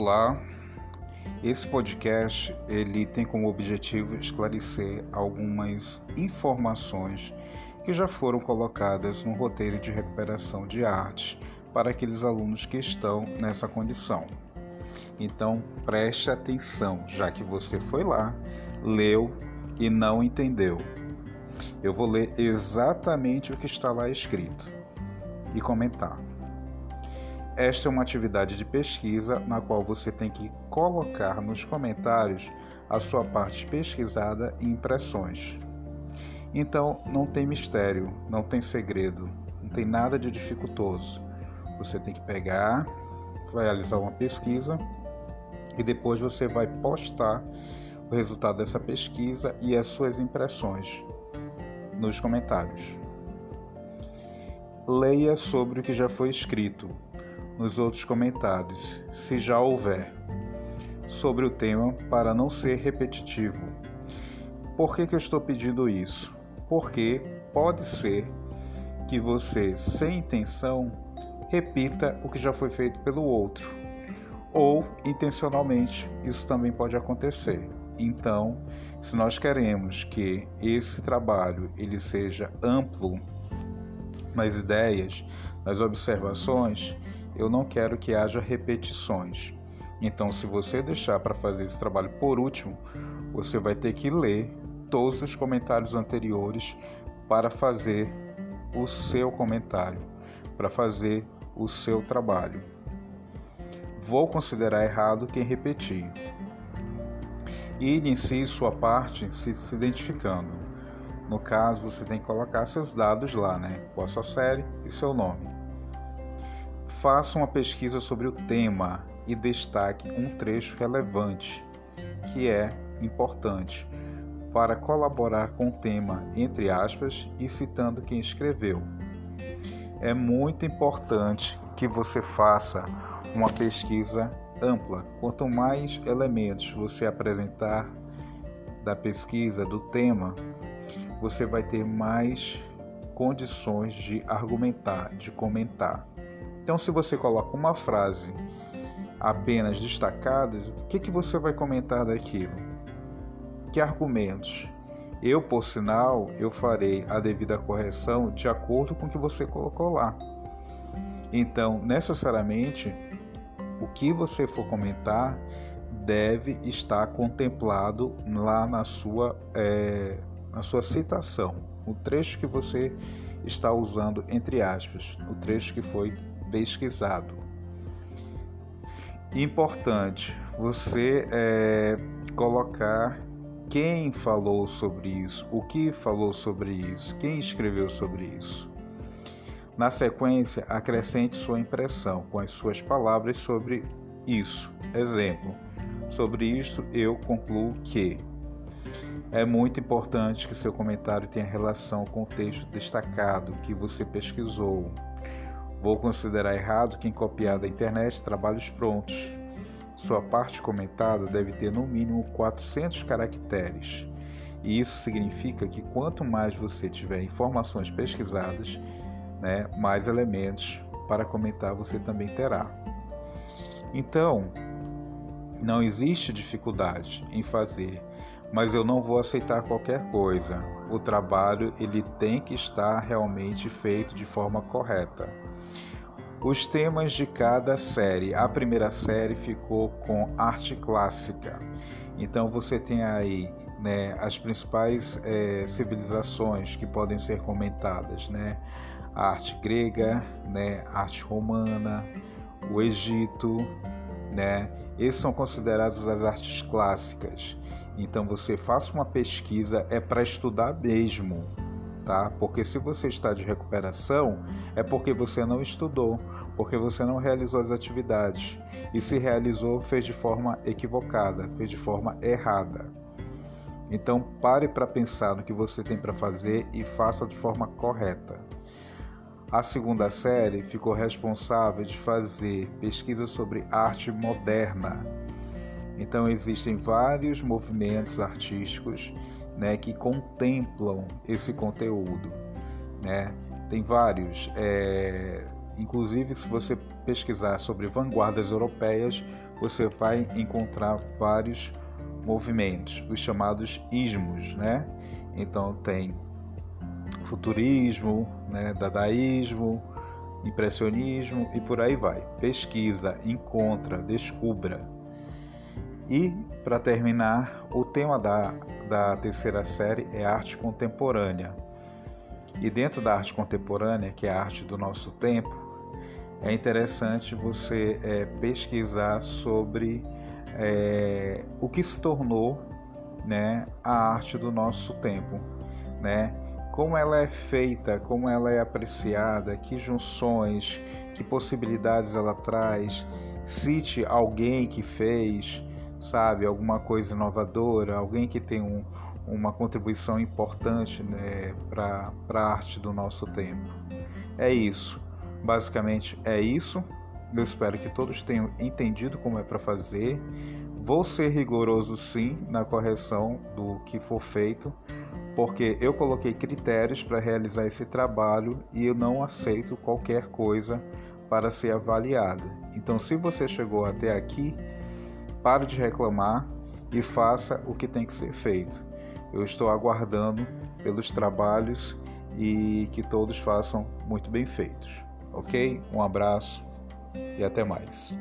Olá. Esse podcast ele tem como objetivo esclarecer algumas informações que já foram colocadas no roteiro de recuperação de arte para aqueles alunos que estão nessa condição. Então, preste atenção, já que você foi lá, leu e não entendeu. Eu vou ler exatamente o que está lá escrito e comentar. Esta é uma atividade de pesquisa na qual você tem que colocar nos comentários a sua parte pesquisada e impressões. Então, não tem mistério, não tem segredo, não tem nada de dificultoso. Você tem que pegar, realizar uma pesquisa e depois você vai postar o resultado dessa pesquisa e as suas impressões nos comentários. Leia sobre o que já foi escrito nos outros comentários, se já houver, sobre o tema para não ser repetitivo. Por que, que eu estou pedindo isso? Porque pode ser que você, sem intenção, repita o que já foi feito pelo outro, ou intencionalmente, isso também pode acontecer. Então, se nós queremos que esse trabalho ele seja amplo nas ideias, nas observações, eu não quero que haja repetições. Então, se você deixar para fazer esse trabalho por último, você vai ter que ler todos os comentários anteriores para fazer o seu comentário, para fazer o seu trabalho. Vou considerar errado quem repetir. E inicie sua parte se, se identificando. No caso, você tem que colocar seus dados lá, né? Qual a sua série e seu nome. Faça uma pesquisa sobre o tema e destaque um trecho relevante, que é importante, para colaborar com o tema, entre aspas, e citando quem escreveu. É muito importante que você faça uma pesquisa ampla. Quanto mais elementos você apresentar da pesquisa, do tema, você vai ter mais condições de argumentar, de comentar. Então, se você coloca uma frase apenas destacada, o que, que você vai comentar daquilo? Que argumentos? Eu, por sinal, eu farei a devida correção de acordo com o que você colocou lá. Então, necessariamente, o que você for comentar deve estar contemplado lá na sua, é, na sua citação, o trecho que você está usando entre aspas, o trecho que foi pesquisado. Importante você é, colocar quem falou sobre isso, o que falou sobre isso, quem escreveu sobre isso. Na sequência, acrescente sua impressão com as suas palavras sobre isso. Exemplo: sobre isto eu concluo que. É muito importante que seu comentário tenha relação com o texto destacado que você pesquisou, Vou considerar errado quem copiar da internet trabalhos prontos. Sua parte comentada deve ter no mínimo 400 caracteres. E isso significa que quanto mais você tiver informações pesquisadas, né, mais elementos para comentar você também terá. Então, não existe dificuldade em fazer, mas eu não vou aceitar qualquer coisa. O trabalho ele tem que estar realmente feito de forma correta os temas de cada série. A primeira série ficou com arte clássica. Então você tem aí né, as principais é, civilizações que podem ser comentadas, né? A arte grega, né, a arte romana, o Egito, né? Esses são considerados as artes clássicas. Então você faça uma pesquisa é para estudar mesmo, tá? Porque se você está de recuperação, é porque você não estudou, porque você não realizou as atividades. E se realizou, fez de forma equivocada, fez de forma errada. Então pare para pensar no que você tem para fazer e faça de forma correta. A segunda série ficou responsável de fazer pesquisa sobre arte moderna. Então existem vários movimentos artísticos né, que contemplam esse conteúdo. Né? Tem vários. É, Inclusive, se você pesquisar sobre vanguardas europeias, você vai encontrar vários movimentos, os chamados ismos, né? Então tem futurismo, né, dadaísmo, impressionismo e por aí vai. Pesquisa, encontra, descubra. E, para terminar, o tema da, da terceira série é arte contemporânea. E dentro da arte contemporânea, que é a arte do nosso tempo, é interessante você é, pesquisar sobre é, o que se tornou né, a arte do nosso tempo, né? como ela é feita, como ela é apreciada, que junções, que possibilidades ela traz. Cite alguém que fez, sabe, alguma coisa inovadora, alguém que tem um, uma contribuição importante né, para a arte do nosso tempo. É isso. Basicamente é isso. Eu espero que todos tenham entendido como é para fazer. Vou ser rigoroso sim na correção do que for feito, porque eu coloquei critérios para realizar esse trabalho e eu não aceito qualquer coisa para ser avaliada. Então, se você chegou até aqui, pare de reclamar e faça o que tem que ser feito. Eu estou aguardando pelos trabalhos e que todos façam muito bem feitos. Ok? Um abraço e até mais.